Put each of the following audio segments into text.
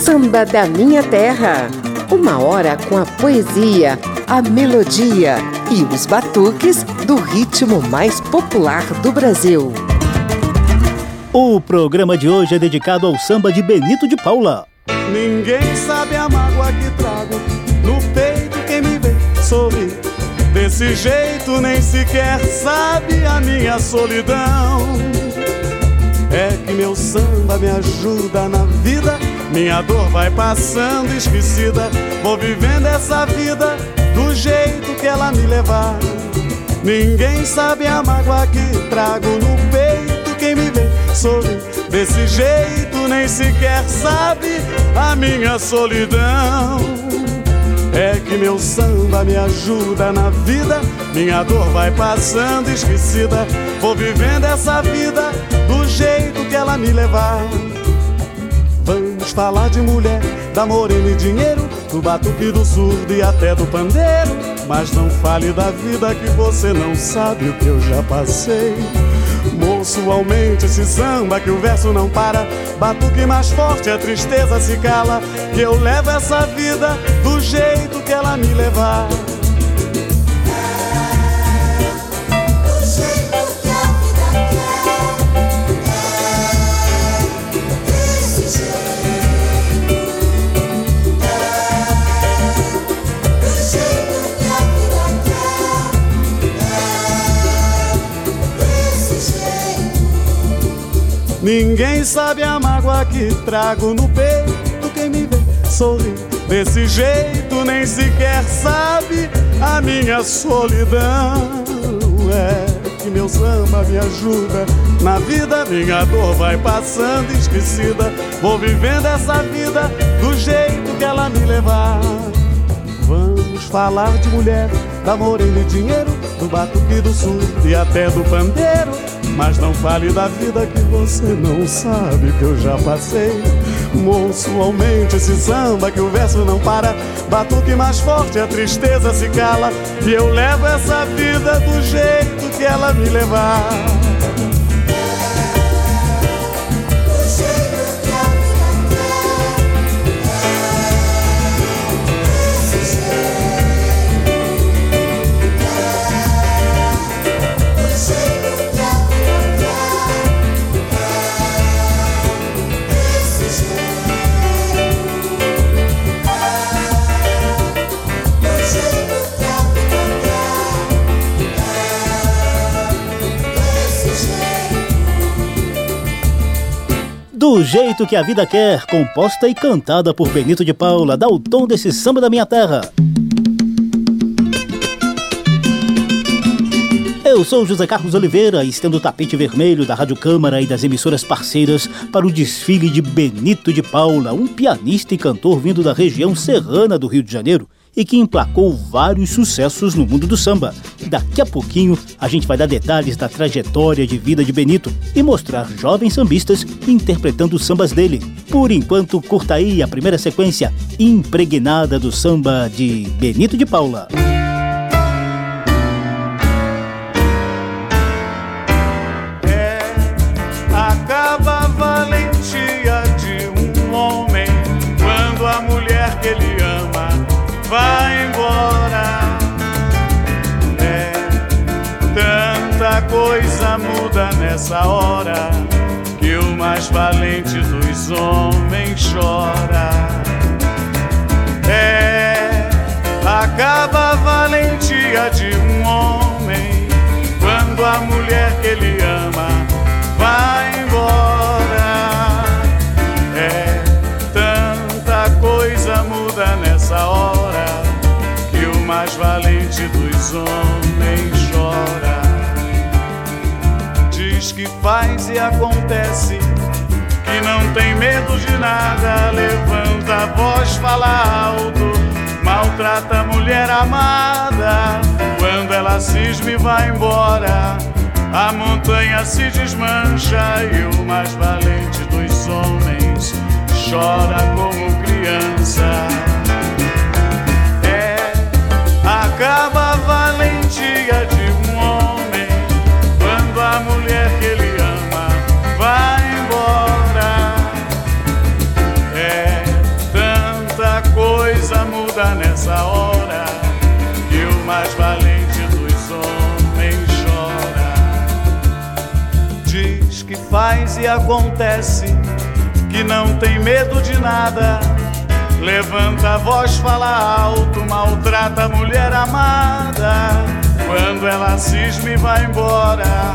Samba da Minha Terra. Uma hora com a poesia, a melodia e os batuques do ritmo mais popular do Brasil. O programa de hoje é dedicado ao samba de Benito de Paula. Ninguém sabe a mágoa que trago no peito quem me vê sorrir. Desse jeito nem sequer sabe a minha solidão. Que meu samba me ajuda na vida, minha dor vai passando esquecida. Vou vivendo essa vida do jeito que ela me levar. Ninguém sabe a mágoa que trago no peito quem me vê sorrir. Desse jeito nem sequer sabe a minha solidão. É que meu samba me ajuda na vida, minha dor vai passando esquecida. Vou vivendo essa vida do jeito ela me levar. Vamos falar de mulher, da morena e dinheiro, do batuque do surdo e até do pandeiro. Mas não fale da vida que você não sabe o que eu já passei. Moço, aumente esse samba que o verso não para. Batuque mais forte, a tristeza se cala. Que eu levo essa vida do jeito que ela me levar. Ninguém sabe a mágoa que trago no peito. Quem me vê sorrir desse jeito nem sequer sabe a minha solidão. É que meu samba me ajuda na vida, minha dor vai passando esquecida. Vou vivendo essa vida do jeito que ela me levar. Vamos falar de mulher, da morena e dinheiro, do batuque do sul e até do pandeiro. Mas não fale da vida que você não sabe que eu já passei. Moço, aumente esse samba que o verso não para. Batuque mais forte, a tristeza se cala. E eu levo essa vida do jeito que ela me levar. Do jeito que a vida quer, composta e cantada por Benito de Paula, dá o tom desse samba da minha terra. Eu sou José Carlos Oliveira, estendo o tapete vermelho da Rádio Câmara e das emissoras parceiras para o desfile de Benito de Paula, um pianista e cantor vindo da região serrana do Rio de Janeiro e que emplacou vários sucessos no mundo do samba. Daqui a pouquinho a gente vai dar detalhes da trajetória de vida de Benito e mostrar jovens sambistas interpretando os sambas dele. Por enquanto, curta aí a primeira sequência impregnada do samba de Benito de Paula. vai nessa hora que o mais valente dos homens chora. É, acaba a valentia de um homem quando a mulher que ele ama vai embora. É, tanta coisa muda nessa hora mais valente dos homens chora. Que faz e acontece, que não tem medo de nada. Levanta a voz, fala alto, maltrata a mulher amada. Quando ela cisma e vai embora, a montanha se desmancha e o mais valente dos homens chora como criança. acaba a valentia de faz e acontece, que não tem medo de nada. Levanta a voz, fala alto, maltrata a mulher amada. Quando ela cisma e vai embora,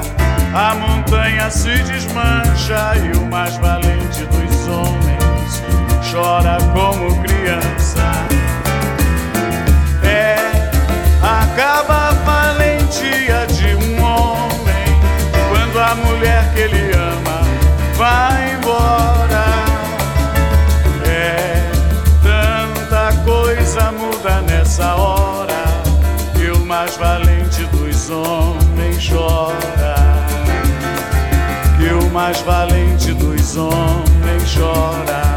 a montanha se desmancha e o mais valente dos homens chora como criança. É, acaba mais valente dos homens chora.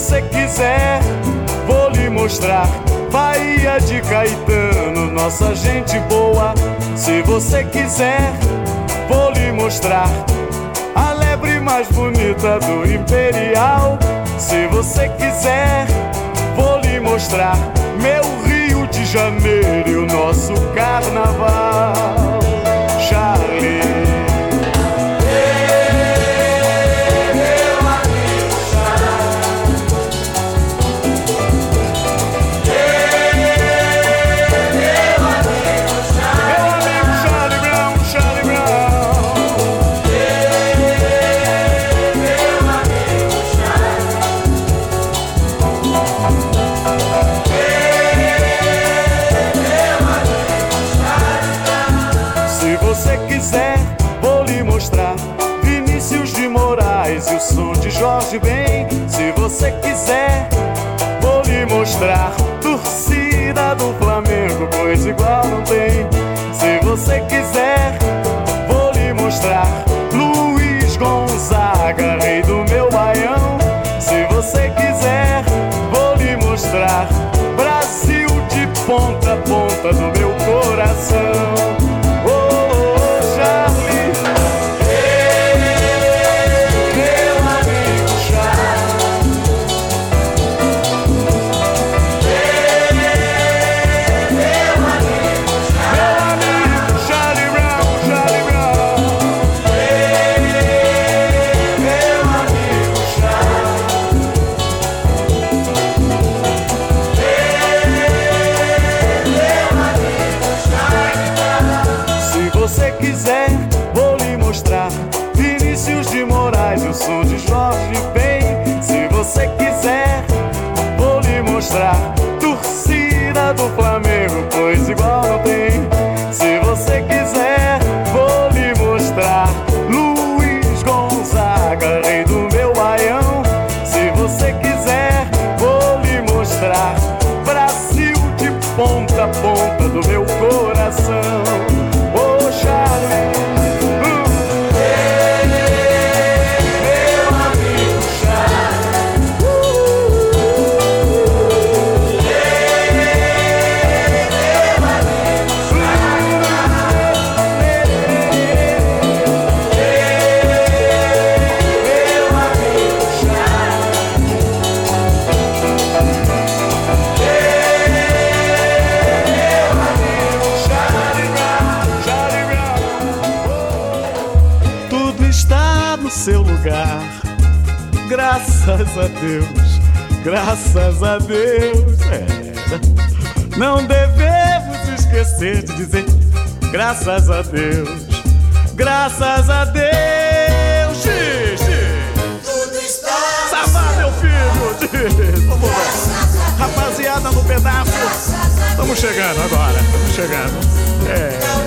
Você quiser, vou lhe mostrar. Bahia de Caetano, nossa gente boa. Se você quiser, vou lhe mostrar. A lebre mais bonita do Imperial. Se você quiser, vou lhe mostrar. Meu Rio de Janeiro e o nosso carnaval. Bem, se você quiser, vou lhe mostrar. Torcida do Flamengo, pois igual não tem. Se você quiser, vou lhe mostrar. Luiz Gonzaga, rei do meu baião. Se você quiser, vou lhe mostrar. Brasil de ponta a ponta do meu coração. Graças a Deus, graças a Deus. É. Não devemos esquecer de dizer graças a Deus, graças a Deus. Xixi. Tudo está. Sabá, meu filho. Vamos lá. Rapaziada no pedaço. Estamos chegando agora. Estamos chegando. É.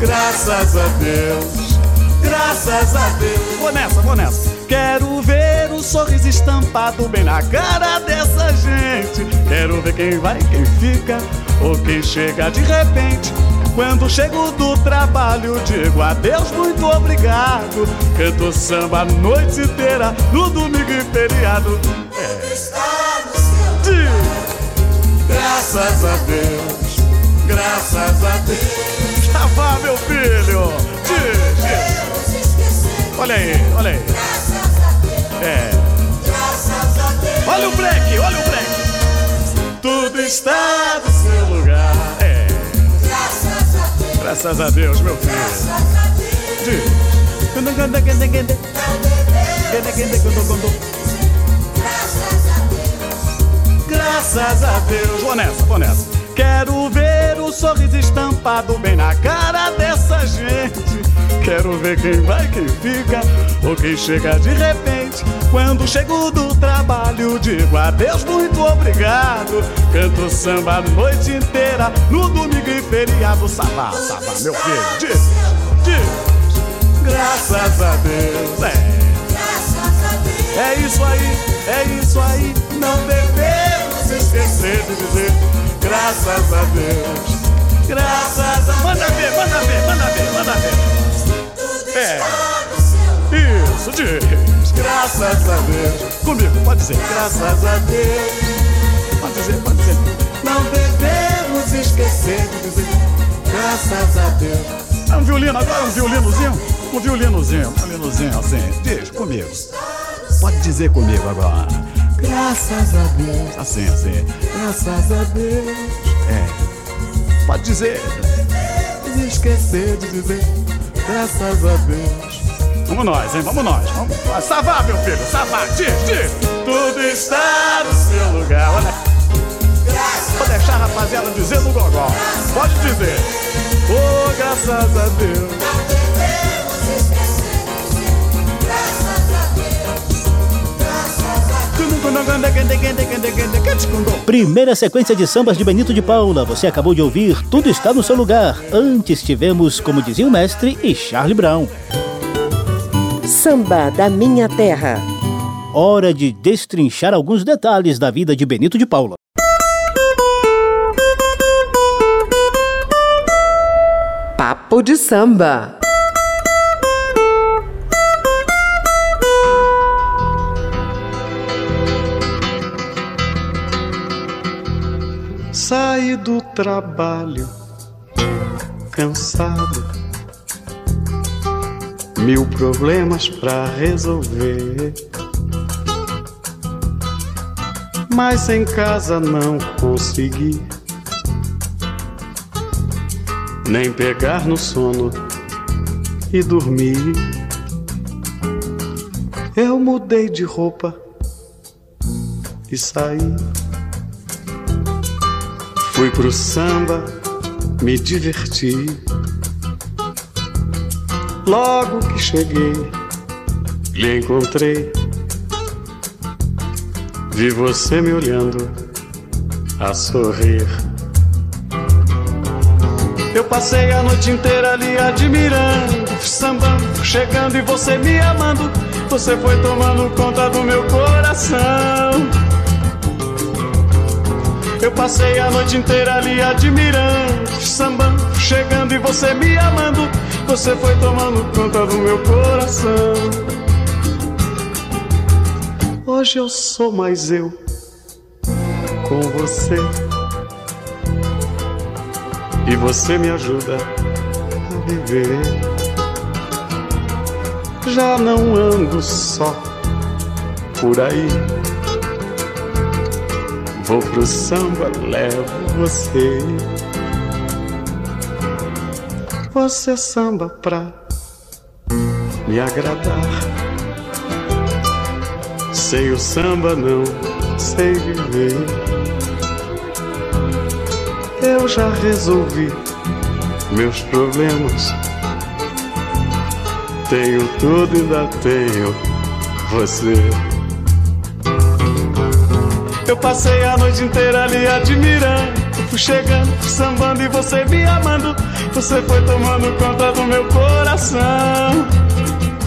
Graças a Deus, graças a Deus. Vou nessa, vou nessa. Quero ver o sorriso estampado bem na cara dessa gente. Quero ver quem vai, quem fica ou quem chega de repente. Quando chego do trabalho, digo adeus, muito obrigado. Canto samba a noite inteira, no domingo e feriado. É. De... Graças a Deus, graças a Deus. Vá, meu filho! Olha aí, olha aí. É. Olha o break, olha o break. Tudo está no seu lugar. É. Graças a Deus, meu filho. Graças a Deus. Vou nessa, vou nessa. Quero ver o sorriso estampado bem na cara dessa gente. Quero ver quem vai, quem fica ou quem chega de repente. Quando chego do trabalho, digo adeus, muito obrigado. Canto samba a noite inteira, no domingo e feriado. Sabá, sabá, meu filho, diz, diz. Graças a Deus, é. É isso aí, é isso aí. Não devemos esquecer de dizer Graças a Deus. Graças a Manda ver, manda ver, manda ver, manda ver. É. Isso, diz. Graças a Deus. Comigo, pode dizer. Graças a Deus. Pode dizer, pode dizer. Não devemos esquecer de dizer. Graças a Deus. É um violino agora, um violinozinho? Um violinozinho, um violinozinho assim. Diz comigo. Pode dizer comigo agora. Graças a Deus. Assim, assim. Graças a Deus. É. Pode dizer. Esquecer de dizer. Graças a Deus. Vamos nós, hein? Vamos nós. Vamos nós. Savá, meu filho. Savá. Diz, diz. Tudo está no seu lugar. Olha. Vou deixar a rapaziada dizer no gogó. Pode dizer. Oh, graças a Deus. Primeira sequência de sambas de Benito de Paula. Você acabou de ouvir Tudo Está no Seu Lugar. Antes tivemos, como dizia o mestre, e Charlie Brown. Samba da Minha Terra. Hora de destrinchar alguns detalhes da vida de Benito de Paula. Papo de samba. Saí do trabalho cansado, mil problemas pra resolver. Mas em casa não consegui nem pegar no sono e dormir. Eu mudei de roupa e saí. Fui pro samba, me diverti. Logo que cheguei, lhe encontrei. Vi você me olhando a sorrir. Eu passei a noite inteira ali admirando, sambando, chegando e você me amando. Você foi tomando conta do meu coração. Eu passei a noite inteira ali admirando, sambando, chegando e você me amando. Você foi tomando conta do meu coração. Hoje eu sou mais eu com você. E você me ajuda a viver. Já não ando só por aí Vou pro samba, levo você. Você samba pra me agradar. Sem o samba não sei viver. eu já resolvi meus problemas. Tenho tudo, ainda tenho você. Eu passei a noite inteira ali admirando. Fui chegando, fui sambando e você me amando. Você foi tomando conta do meu coração.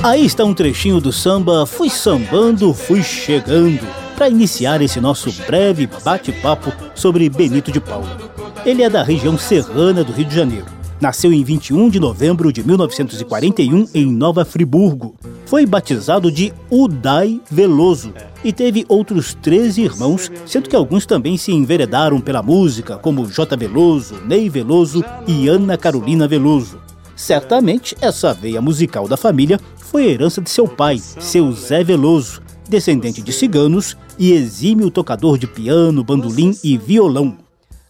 Aí está um trechinho do samba Fui Sambando, Fui Chegando, para iniciar esse nosso breve bate-papo sobre Benito de Paula. Ele é da região serrana do Rio de Janeiro. Nasceu em 21 de novembro de 1941 em Nova Friburgo. Foi batizado de Udai Veloso e teve outros 13 irmãos, sendo que alguns também se enveredaram pela música, como J. Veloso, Ney Veloso e Ana Carolina Veloso. Certamente, essa veia musical da família foi herança de seu pai, seu Zé Veloso, descendente de ciganos e exímio tocador de piano, bandolim e violão.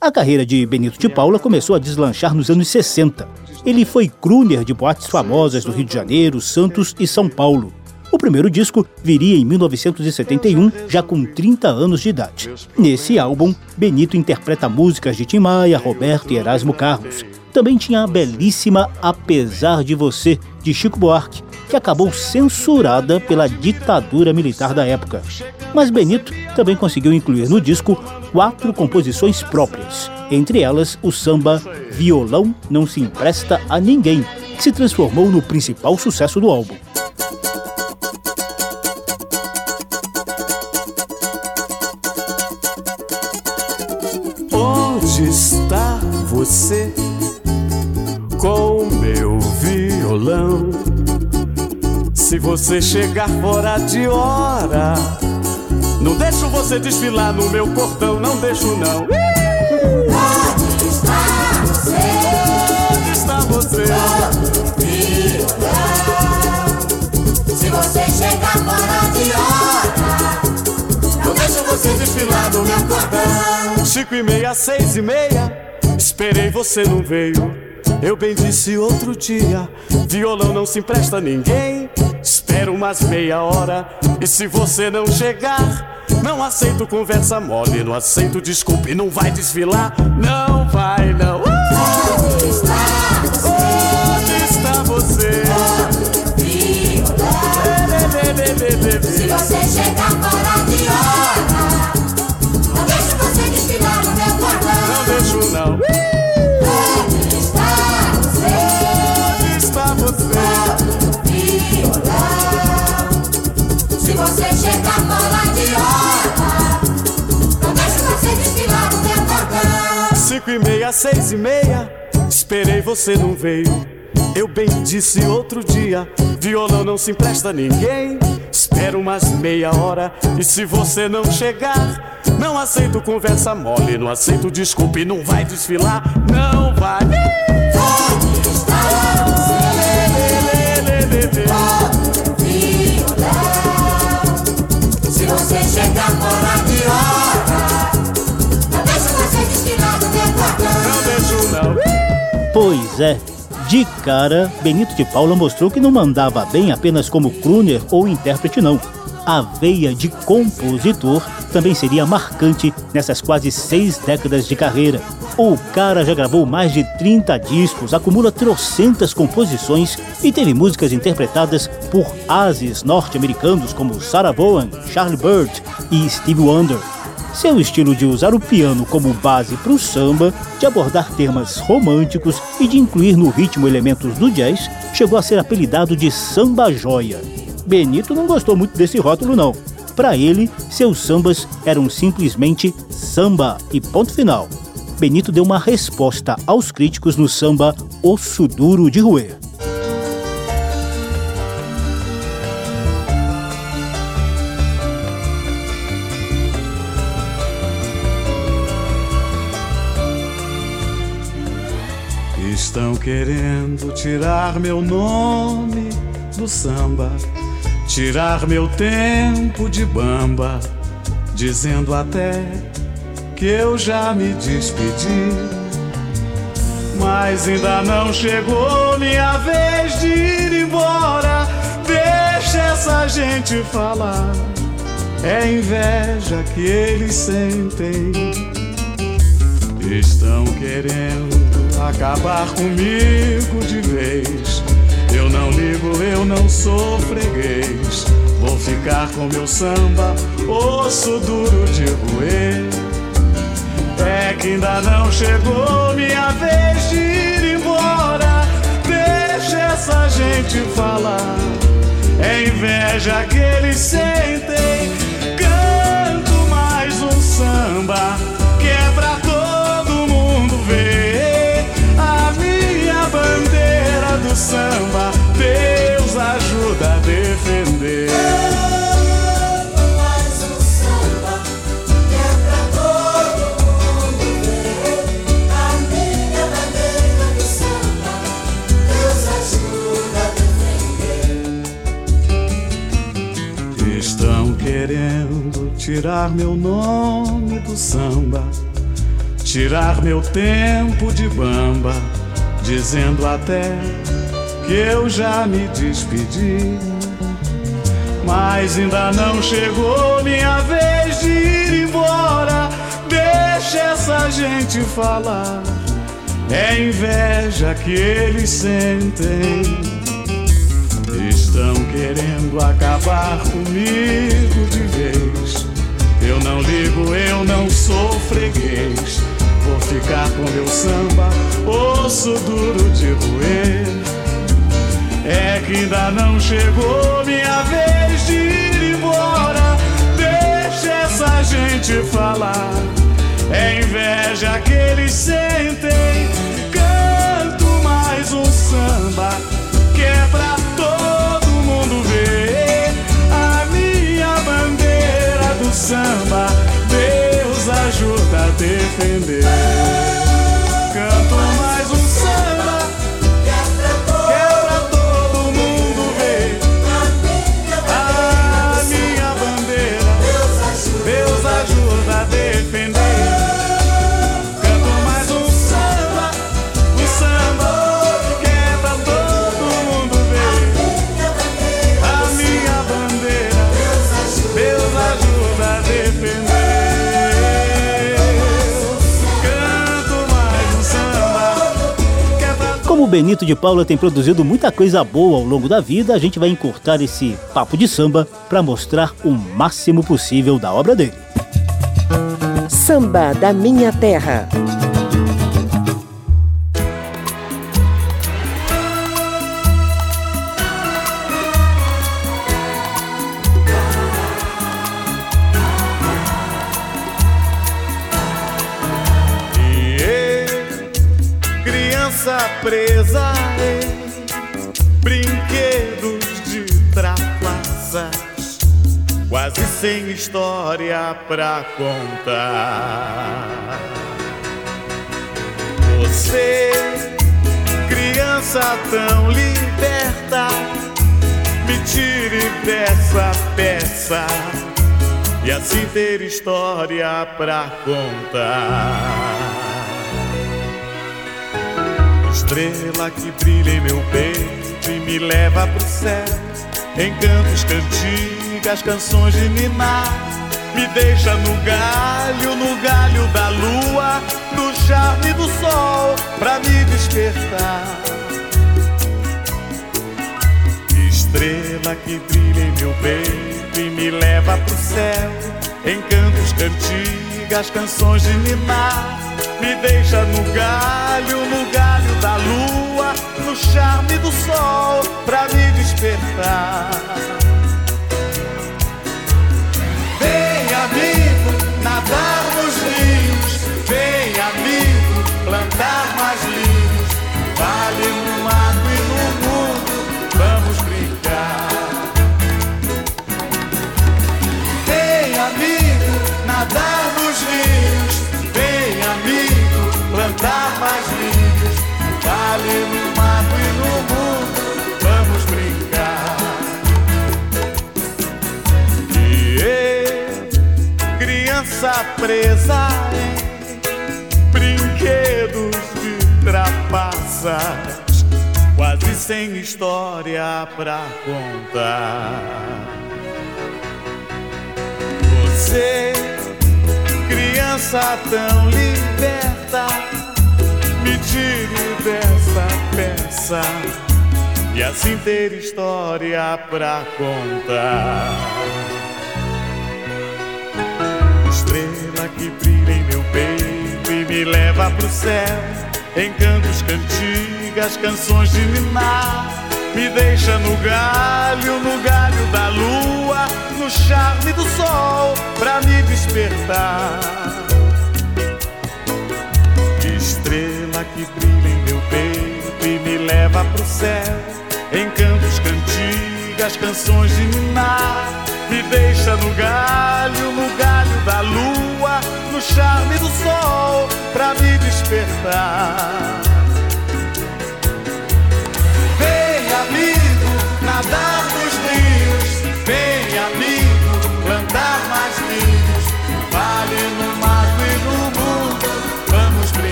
A carreira de Benito de Paula começou a deslanchar nos anos 60. Ele foi crooner de boates famosas do Rio de Janeiro, Santos e São Paulo. O primeiro disco viria em 1971, já com 30 anos de idade. Nesse álbum, Benito interpreta músicas de Tim Maia, Roberto e Erasmo Carlos. Também tinha a belíssima Apesar de Você, de Chico Buarque, que acabou censurada pela ditadura militar da época. Mas Benito também conseguiu incluir no disco quatro composições próprias, entre elas o samba Violão Não Se Empresta a Ninguém, que se transformou no principal sucesso do álbum. Onde está você violão? Se você chegar fora de hora, não deixo você desfilar no meu cordão, não deixo não. Onde está você? Onde está você? Se você chegar fora de hora, não deixo você desfilar no meu cordão. Cinco e meia, seis e meia, esperei você não veio. Eu bem disse outro dia, violão não se empresta a ninguém. Espero umas meia hora e se você não chegar, não aceito conversa mole, não aceito desculpe, não vai desfilar, não vai não. Onde está Onde está você? Se você chegar fora de hora, não deixo você desfilar no meu Não cordão. deixo não. Você chegar fora de hora, não deixo você desfilar no meu. Cinco e meia, seis e meia, esperei você não veio. Eu bem disse outro dia, violão não se empresta a ninguém. Espero umas meia hora e se você não chegar, não aceito conversa mole, não aceito desculpe, não vai desfilar, não vai. Onde você chegar fora de hora, não deixo você desfilar no meu cordão. Não deixo não. Pois é, de cara, Benito de Paula mostrou que não mandava bem apenas como crooner ou intérprete, não. A veia de compositor também seria marcante nessas quase seis décadas de carreira. O cara já gravou mais de 30 discos, acumula trocentas composições e teve músicas interpretadas por ases norte-americanos como Sarah Vaughan, Charlie Bird e Steve Wonder. Seu estilo de usar o piano como base para o samba, de abordar temas românticos e de incluir no ritmo elementos do jazz, chegou a ser apelidado de samba joia. Benito não gostou muito desse rótulo não. Para ele, seus sambas eram simplesmente samba e ponto final. Benito deu uma resposta aos críticos no samba Osso Duro de Roer. Estão querendo tirar meu nome do samba, tirar meu tempo de bamba, dizendo até que eu já me despedi. Mas ainda não chegou minha vez de ir embora. Deixa essa gente falar. É inveja que eles sentem. Estão querendo acabar comigo de vez. Eu não ligo, eu não sou freguês. Vou ficar com meu samba, osso duro de roer. É que ainda não chegou minha vez de ir embora. Deixa essa gente falar. É inveja que eles sentem. Canto mais um samba tirar meu nome do samba, tirar meu tempo de bamba, dizendo até que eu já me despedi. Mas ainda não chegou minha vez de ir embora. Deixa essa gente falar. É inveja que eles sentem. Estão querendo acabar comigo de vez. Eu não ligo, eu não sou freguês. Vou ficar com meu samba, osso duro de roer. É que ainda não chegou minha vez de ir embora. Deixa essa gente falar. É inveja que eles sentem. Samba, Deus ajuda a defender. Benito de Paula tem produzido muita coisa boa ao longo da vida, a gente vai encurtar esse papo de samba para mostrar o máximo possível da obra dele. Samba da Minha Terra. Sem história pra contar. Você, criança tão liberta, me tire dessa peça e assim ter história pra contar. Estrela que brilha em meu peito e me leva pro céu, encantos, cantigas, canções de ninar. Me deixa no galho, no galho da lua, no charme do sol, pra me despertar. Estrela que brilha em meu peito e me leva pro céu. Encantos, cantigas, canções de ninar. Me deixa no galho, no galho da lua, no charme do sol, pra me despertar. Amigo, nadar nos rios. Vem, amigo, plantar mais linhos. Vale criança presa em brinquedos de trapaças, quase sem história pra contar. Você, criança tão liberta, me tire dessa peça e assim ter história pra contar. Pro céu, em cantos, cantigas, canções de minar. Me deixa no galho, no galho da lua, no charme do sol, pra me despertar. Estrela que brilha em meu peito e me leva pro céu, em cantos, cantigas, canções de minar. Me deixa no galho, no galho da lua, no charme do sol, pra me despertar. amigo, nadar nos rios. Vem, amigo, plantar mais linhos. Vale no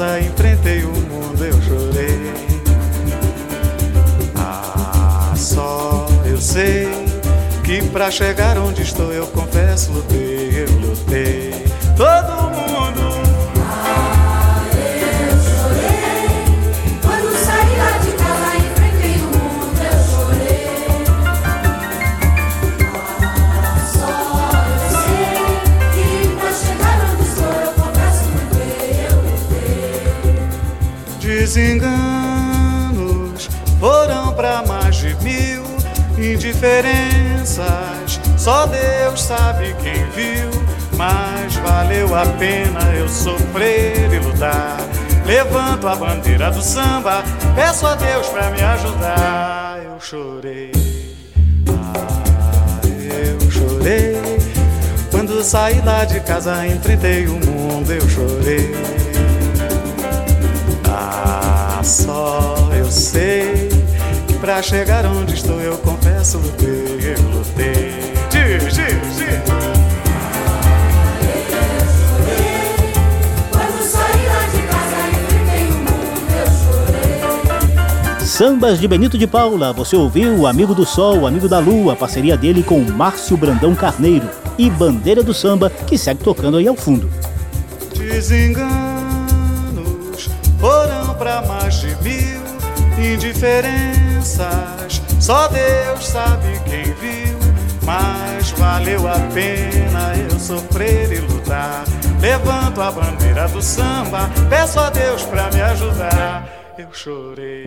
casa, enfrentei o mundo, eu chorei. Ah, só eu sei que pra chegar onde estou, eu confesso, lutei, eu lutei. Todo eu lutei. Desenganos foram pra mais de mil indiferenças. Só Deus sabe quem viu, mas valeu a pena eu sofrer e lutar. Levanto a bandeira do samba, peço a Deus pra me ajudar. Eu chorei, ah, eu chorei. Quando saí lá de casa, enfrentei o mundo, eu chorei. Só eu sei que pra chegar onde estou eu confesso lutei, eu lutei. Diz, diz, diz. Quando saí lá de casa, enfrentei o mundo, eu chorei. Sambas de Benito de Paula, você ouviu o Amigo do Sol, Amigo da Lua, parceria dele com Márcio Brandão Carneiro e Bandeira do Samba, que segue tocando aí ao fundo. Desenganos foram pra mais de mil indiferenças. Só Deus sabe quem viu, mas valeu a pena eu sofrer e lutar. Levanto a bandeira do samba, peço a Deus pra me ajudar. Eu chorei.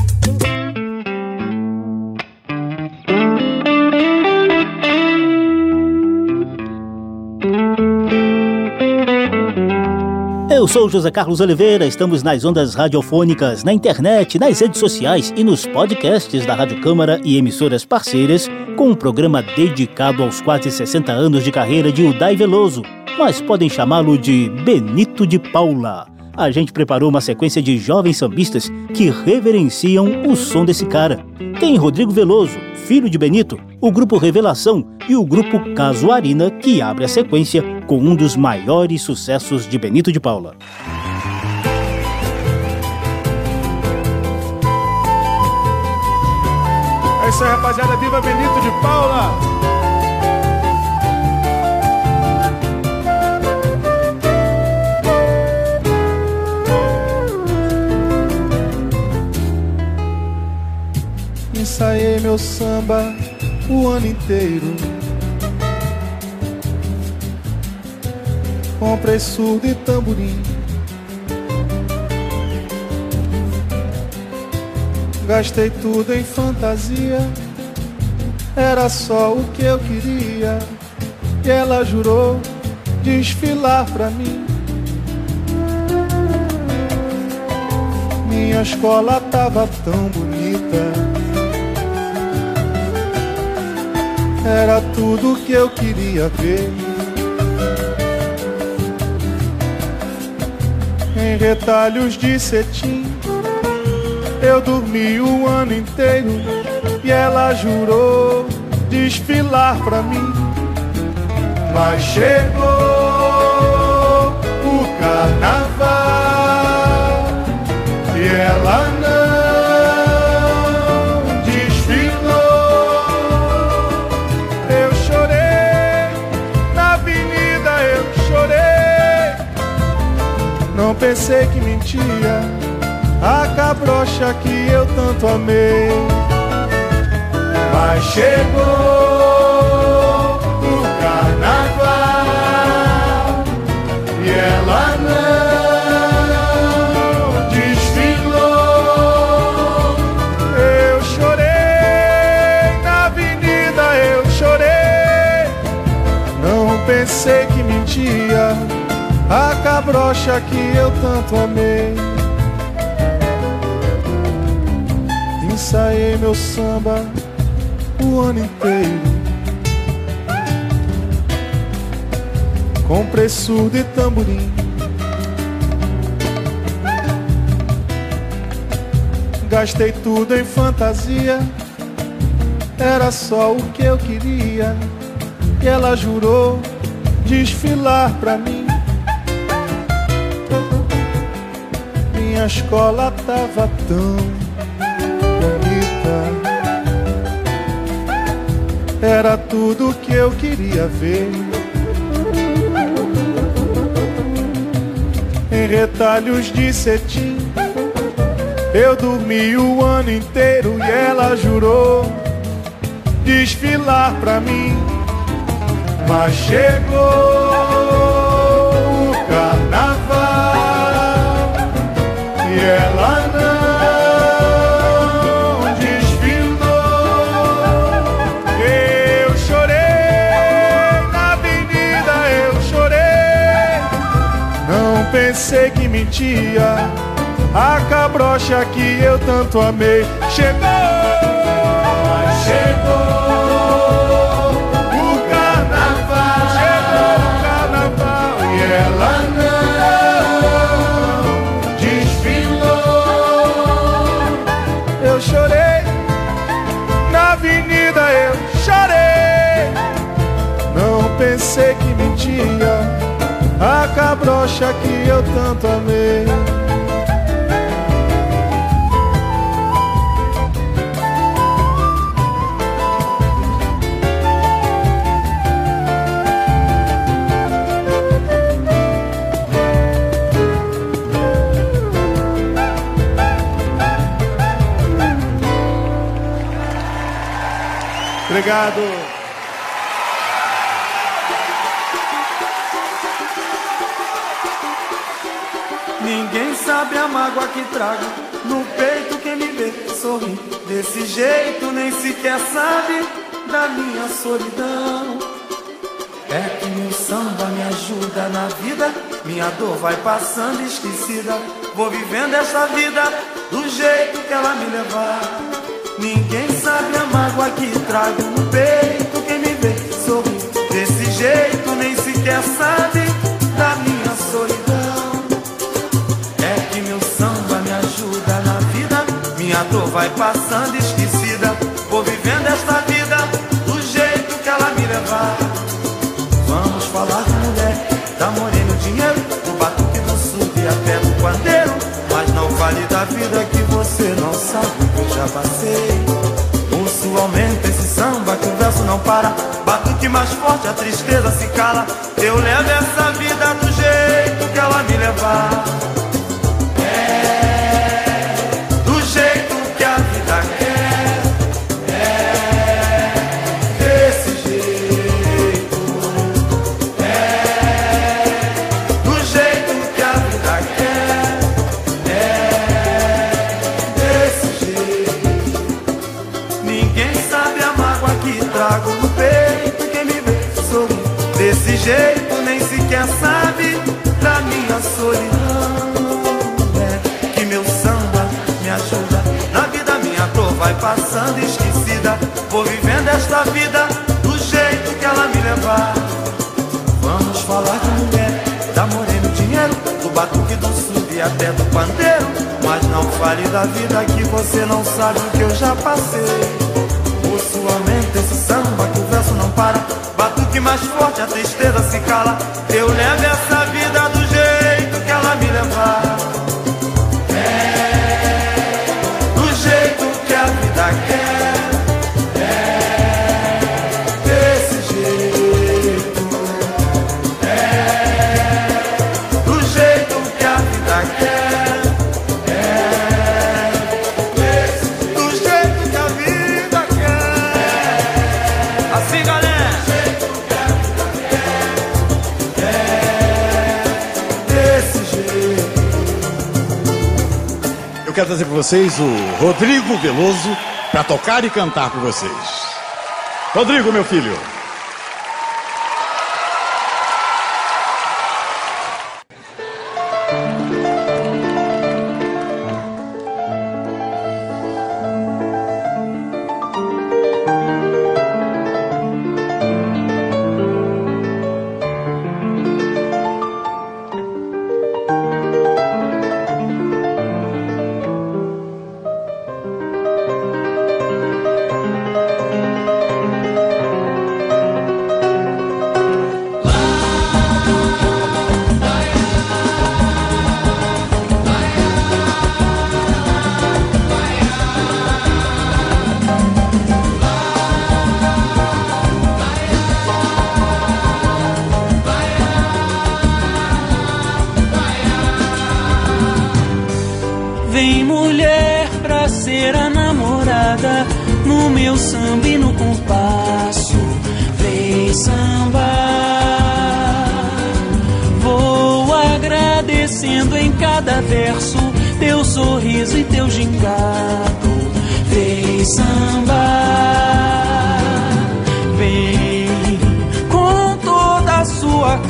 Eu sou José Carlos Oliveira, estamos nas ondas radiofônicas, na internet, nas redes sociais e nos podcasts da Rádio Câmara e emissoras parceiras, com um programa dedicado aos quase 60 anos de carreira de Udai Veloso, mas podem chamá-lo de Benito de Paula. A gente preparou uma sequência de jovens sambistas que reverenciam o som desse cara. Tem Rodrigo Veloso, filho de Benito, o grupo Revelação e o grupo Casuarina, que abre a sequência com um dos maiores sucessos de Benito de Paula. É isso aí, rapaziada. Viva Benito de Paula! Ensaiei meu samba o ano inteiro. Comprei surdo e tamborim. Gastei tudo em fantasia. Era só o que eu queria. E ela jurou desfilar pra mim. Minha escola tava tão bonita. Era tudo que eu queria ver. Em retalhos de cetim, eu dormi o ano inteiro e ela jurou desfilar pra mim. Mas chegou o carnaval e ela não Pensei que mentia a cabrocha que eu tanto amei. Mas chegou o carnaval e ela a cabrocha que eu tanto amei. Ensaiei meu samba o ano inteiro. Comprei surdo e tamborim. Gastei tudo em fantasia. Era só o que eu queria. E ela jurou desfilar pra mim. Minha escola tava tão bonita. Era tudo que eu queria ver. Em retalhos de cetim, eu dormi o ano inteiro e ela jurou desfilar pra mim. Mas chegou ela não desfilou. Eu chorei na avenida, eu chorei. Não pensei que mentia. A cabrocha que eu tanto amei chegou, chegou pensei que mentia a cabrocha que eu tanto amei. Obrigado. Sabe a mágoa que trago no peito quem me vê sorrir desse jeito nem sequer sabe da minha solidão. É que meu samba me ajuda na vida, minha dor vai passando esquecida. Vou vivendo essa vida do jeito que ela me levar. Ninguém sabe a mágoa que trago no peito passando esquecida. Vou vivendo esta vida do jeito que ela me levar. Vamos falar de mulher, da morena o dinheiro, do batuque do sul e até do pandeiro. Mas não fale da vida que você não sabe que eu já passei. Pulso aumenta esse samba que o verso não para. Batuque mais forte, a tristeza se cala. Eu levo essa esta vida do jeito que ela me levar. Vamos falar de mulher, da morena, dinheiro, do batuque do sul e até do pandeiro. Mas não fale da vida que você não sabe o que eu já passei. Por sua mente esse samba que o verso não para. Batuque mais forte, a tristeza se cala. Eu levo essa vida do jeito que ela me levar. Trazer para vocês o Rodrigo Veloso para tocar e cantar para vocês. Rodrigo, meu filho.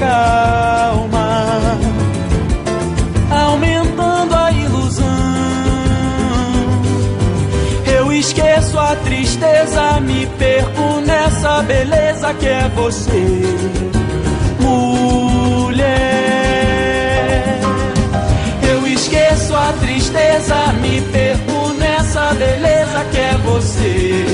Calma aumentando a ilusão. Eu esqueço a tristeza, me perco nessa beleza que é você, mulher. Eu esqueço a tristeza, me perco nessa beleza que é você,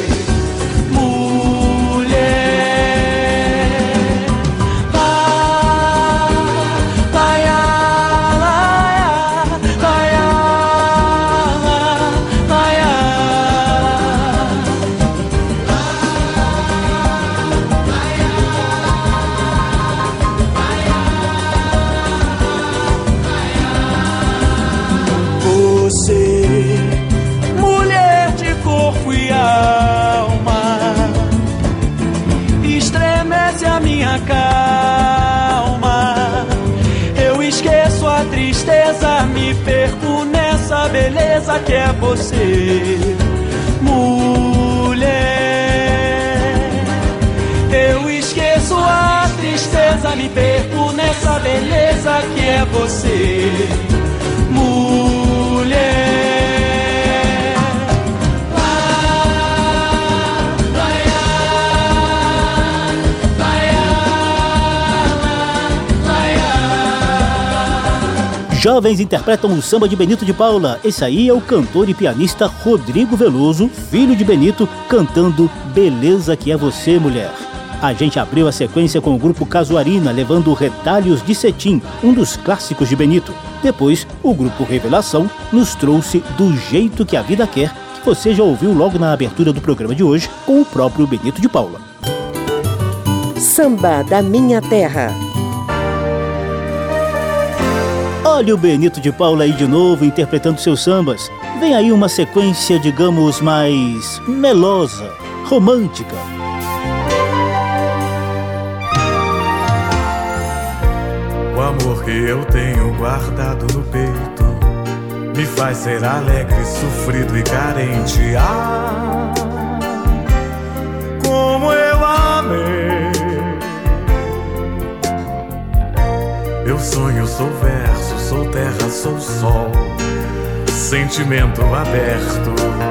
você, mulher. Eu esqueço a tristeza, me perco nessa beleza que é você, mulher. Jovens interpretam o samba de Benito de Paula. Esse aí é o cantor e pianista Rodrigo Veloso, filho de Benito, cantando Beleza que é você, mulher. A gente abriu a sequência com o grupo Casuarina, levando Retalhos de Cetim, um dos clássicos de Benito. Depois, o grupo Revelação nos trouxe Do Jeito que a Vida Quer, que você já ouviu logo na abertura do programa de hoje com o próprio Benito de Paula. Samba da Minha Terra. Olha o Benito de Paula aí de novo interpretando seus sambas. Vem aí uma sequência, digamos, mais melosa, romântica. O amor que eu tenho guardado no peito me faz ser alegre, sofrido e carente. Ah, como eu amei. Meus sonho sou verso sou terra, sou sol, sentimento aberto.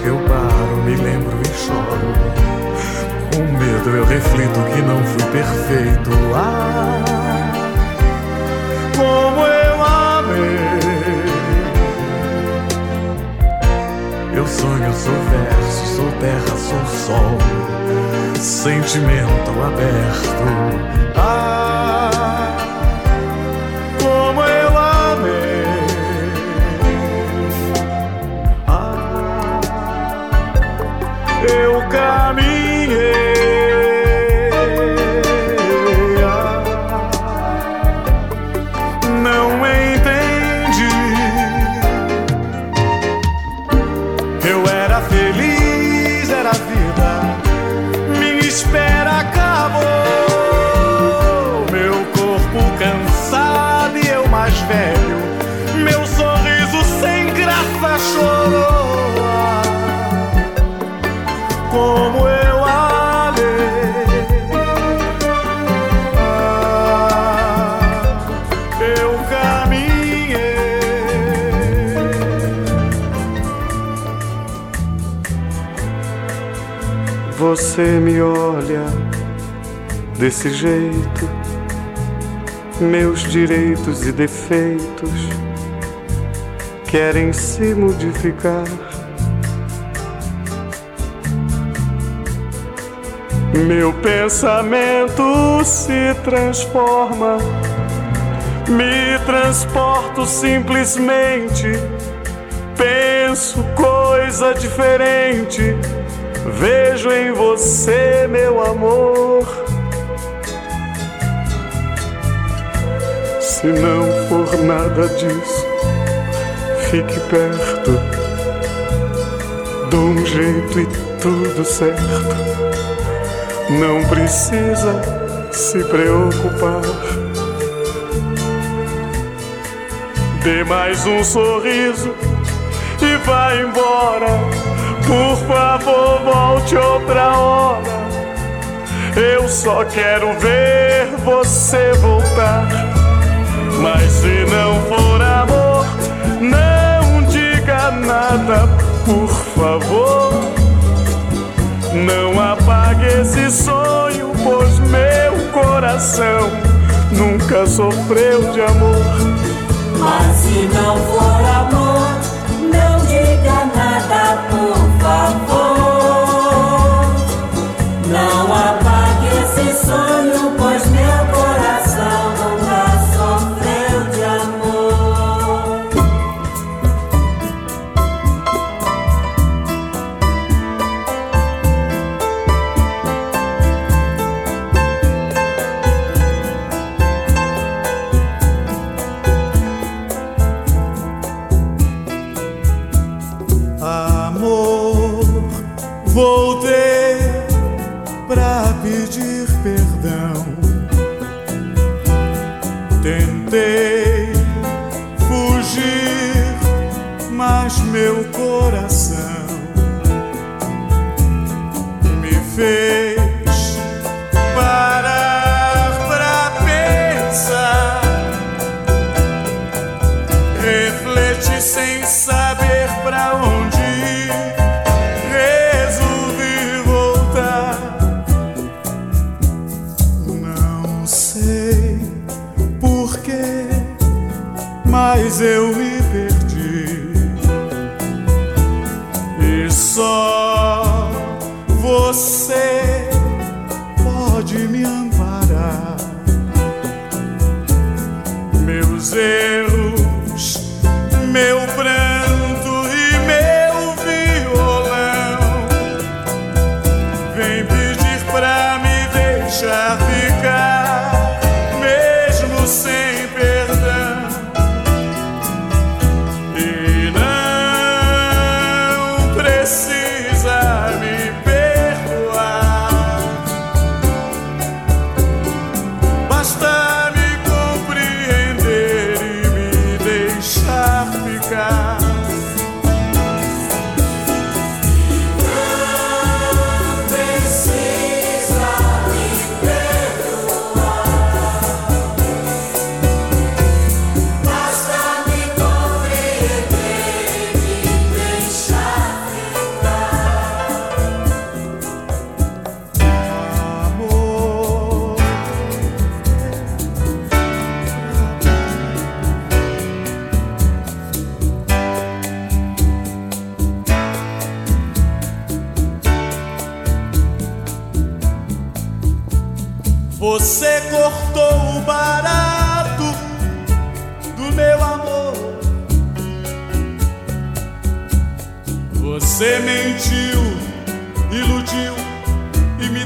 Que eu paro, me lembro e choro. Com medo eu reflito que não fui perfeito. Ah, como eu amei. Eu sonho, sou verso, sou terra, sou sol. Sentimento aberto. Ah, eu Você me olha desse jeito, meus direitos e defeitos querem se modificar. Meu pensamento se transforma, me transporto simplesmente, penso coisa diferente. Vejo em você, meu amor. Se não for nada disso, fique perto. Dou um jeito e tudo certo. Não precisa se preocupar. Dê mais um sorriso e vá embora. Por favor, volte outra hora. Eu só quero ver você voltar. Mas se não for amor, não diga nada, por favor. Não apague esse sonho, pois meu coração nunca sofreu de amor. Mas se não for amor,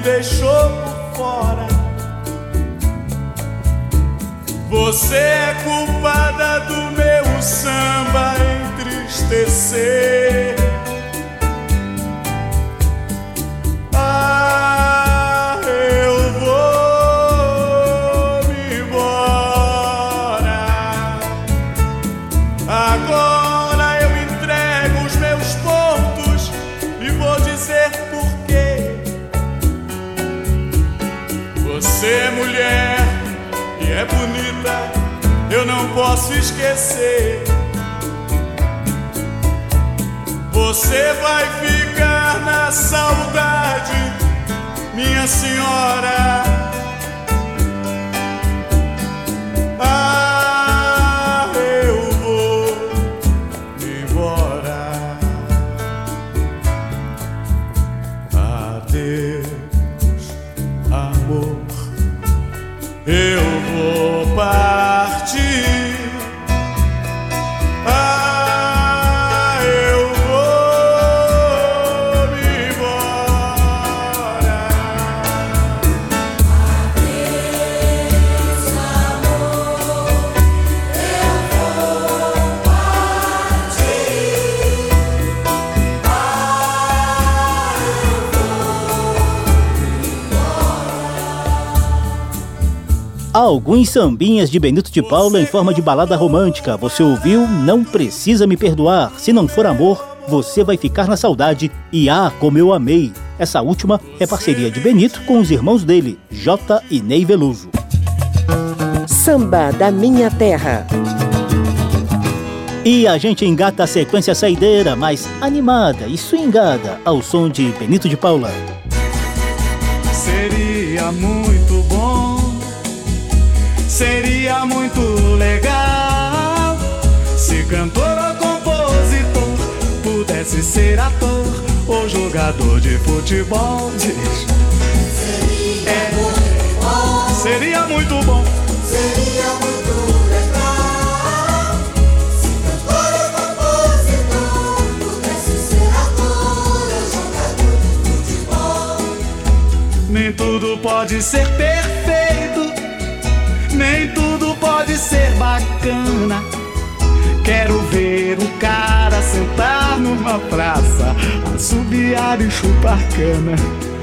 deixou por fora. Você é culpada do meu samba entristecer. Esquecer. Você vai ficar na saudade, minha senhora. Ah, Alguns sambinhas de Benito de Paula em forma de balada romântica. Você ouviu? Não precisa me perdoar. Se não for amor, você vai ficar na saudade. E ah, como eu amei. Essa última é parceria de Benito com os irmãos dele, Jota e Ney Veloso. Samba da Minha Terra. E a gente engata a sequência saideira, mais animada e swingada, ao som de Benito de Paula. Seria muito bom, seria muito legal se cantor ou compositor pudesse ser ator ou jogador de futebol. Diz. É, seria muito bom. Seria muito legal se cantor ou compositor pudesse ser ator ou jogador de futebol. Nem tudo pode ser perfeito, pode ser bacana. Quero ver um cara sentar numa praça, assobiar e chupar cana.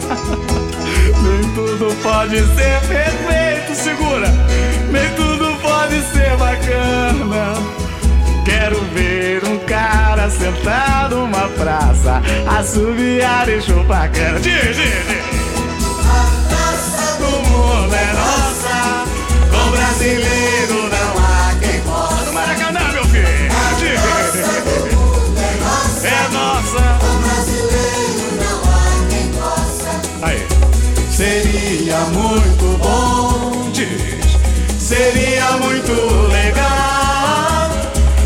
nem tudo pode ser perfeito, segura. Nem tudo pode ser bacana. Quero ver um cara sentado numa praça, assobiar e chupar cana. Diz, diz, diz. O mundo é nossa, com brasileiro muito bom, diz. Seria muito legal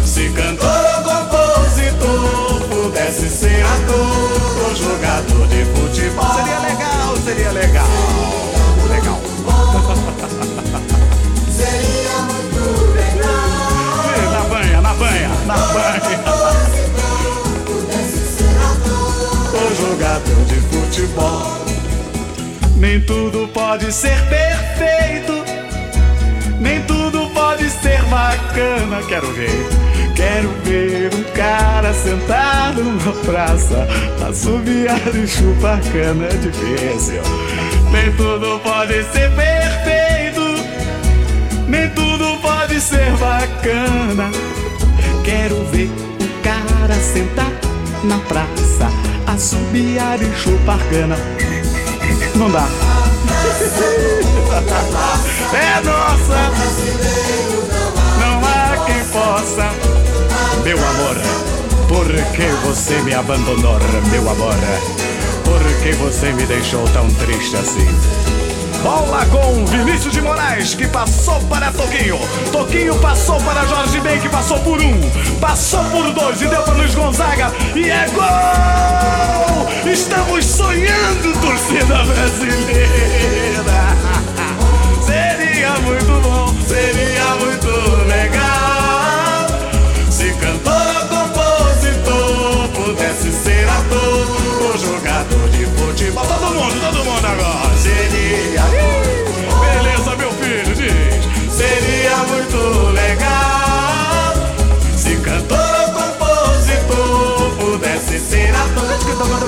se cantor ou compositor pudesse ser ator ou jogador de futebol. Seria legal, seria legal. Seria legal. Seria muito legal. Na banha, na banha, na banha. Ou jogador de futebol. Nem tudo pode ser perfeito, nem tudo pode ser bacana. Quero ver, quero ver um cara sentado na praça, assobiar e chupar cana é difícil. Nem tudo pode ser perfeito, nem tudo pode ser bacana. Quero ver um cara sentar na praça, assobiar e chupar cana. Não dá. É nossa. Não há quem possa. Meu amor, por que você me abandonou, meu amor? Por que você me deixou tão triste assim? Bola com Vinícius de Moraes, que passou para Toquinho. Toquinho passou para Jorge Ben, que passou por um. Passou por dois e deu para Luiz Gonzaga. E é gol! Estamos sonhando, torcida brasileira. Seria muito bom, seria muito legal.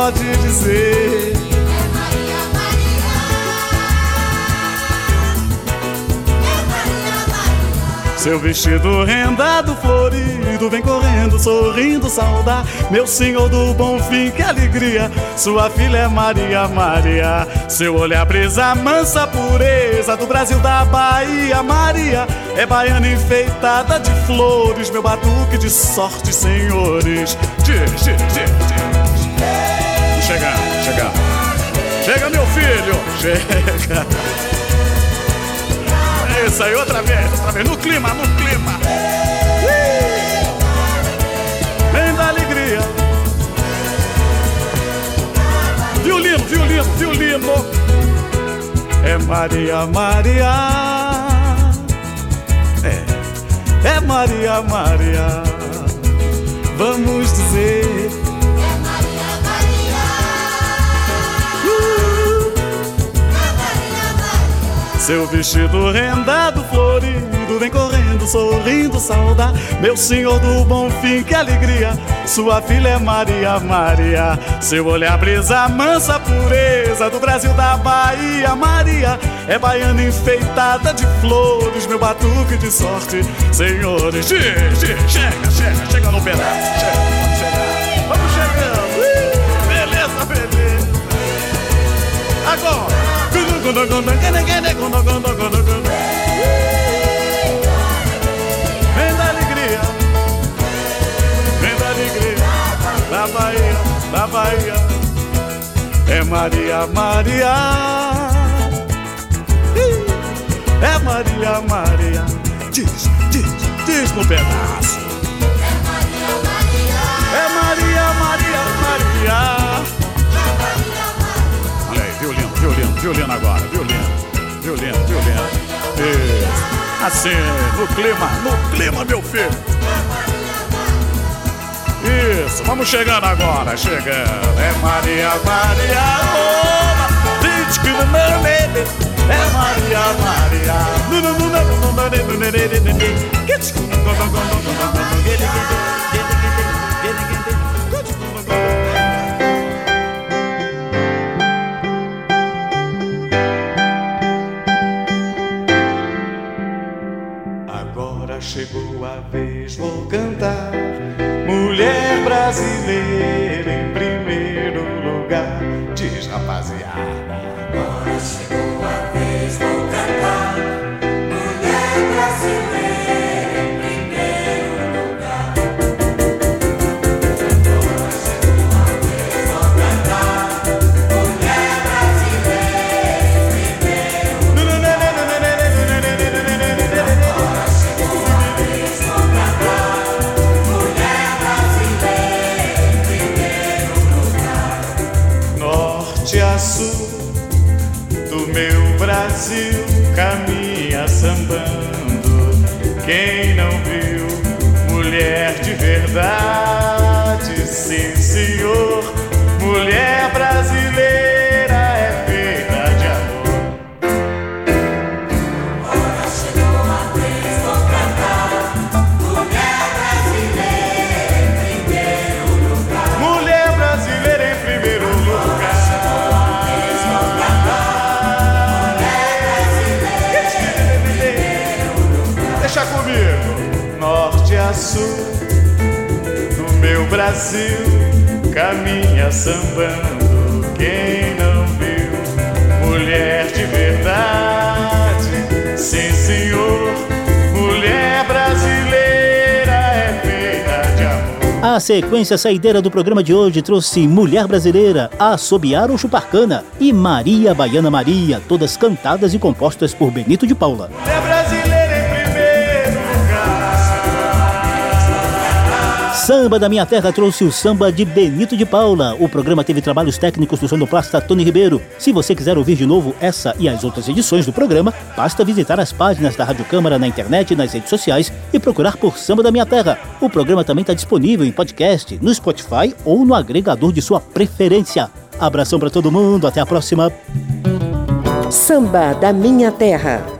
Pode dizer. Seu vestido rendado, florido, vem correndo, sorrindo, saudar meu senhor do bom fim, que alegria. Sua filha é Maria, Maria. Seu olhar brisa, mansa pureza do Brasil, da Bahia, Maria. É baiana enfeitada de flores, meu batuque de sorte, senhores. Diz, diz, diz, diz. Chega, chega. Chega, meu filho, chega. É isso aí, outra vez, outra vez. No clima, no clima. Vem da alegria. Violino, violino, violino. É Maria, Maria. É, é Maria, Maria. Vamos dizer. Seu vestido rendado, florido, vem correndo, sorrindo, saudar meu senhor do bom fim, que alegria. Sua filha é Maria, Maria. Seu olhar brisa, mansa pureza do Brasil, da Bahia, Maria. É baiana enfeitada de flores, meu batuque de sorte, senhores. Diz, chega, chega, chega no pedaço, chega, Vem da alegria, vem da alegria, da Bahia, da Bahia. É Maria, Maria. É Maria, Maria. Diz, diz, diz no pedaço. É Maria, Maria, Maria. Olha violino, agora, violino, violino, violino. Isso. Assim, no clima, no clima, meu filho. Isso, vamos chegando agora, chegando. É Maria, Maria, oh, diz que não é é Maria, Maria. Vou cantar. Mulher brasileira em primeiro lugar. Diz rapaziada. Quem não viu mulher de verdade, sim senhor, mulher Brasil, caminha sambando. Quem não viu mulher de verdade? Sim, senhor, mulher brasileira é feita de amor. A sequência saideira do programa de hoje trouxe Mulher Brasileira, Assobiar ou Chuparcana e Maria Baiana Maria, todas cantadas e compostas por Benito de Paula. Mulher Samba da Minha Terra trouxe o samba de Benito de Paula. O programa teve trabalhos técnicos do sonoplasta Tony Ribeiro. Se você quiser ouvir de novo essa e as outras edições do programa, basta visitar as páginas da Rádio Câmara na internet e nas redes sociais e procurar por Samba da Minha Terra. O programa também está disponível em podcast, no Spotify ou no agregador de sua preferência. Abração para todo mundo, até a próxima. Samba da Minha Terra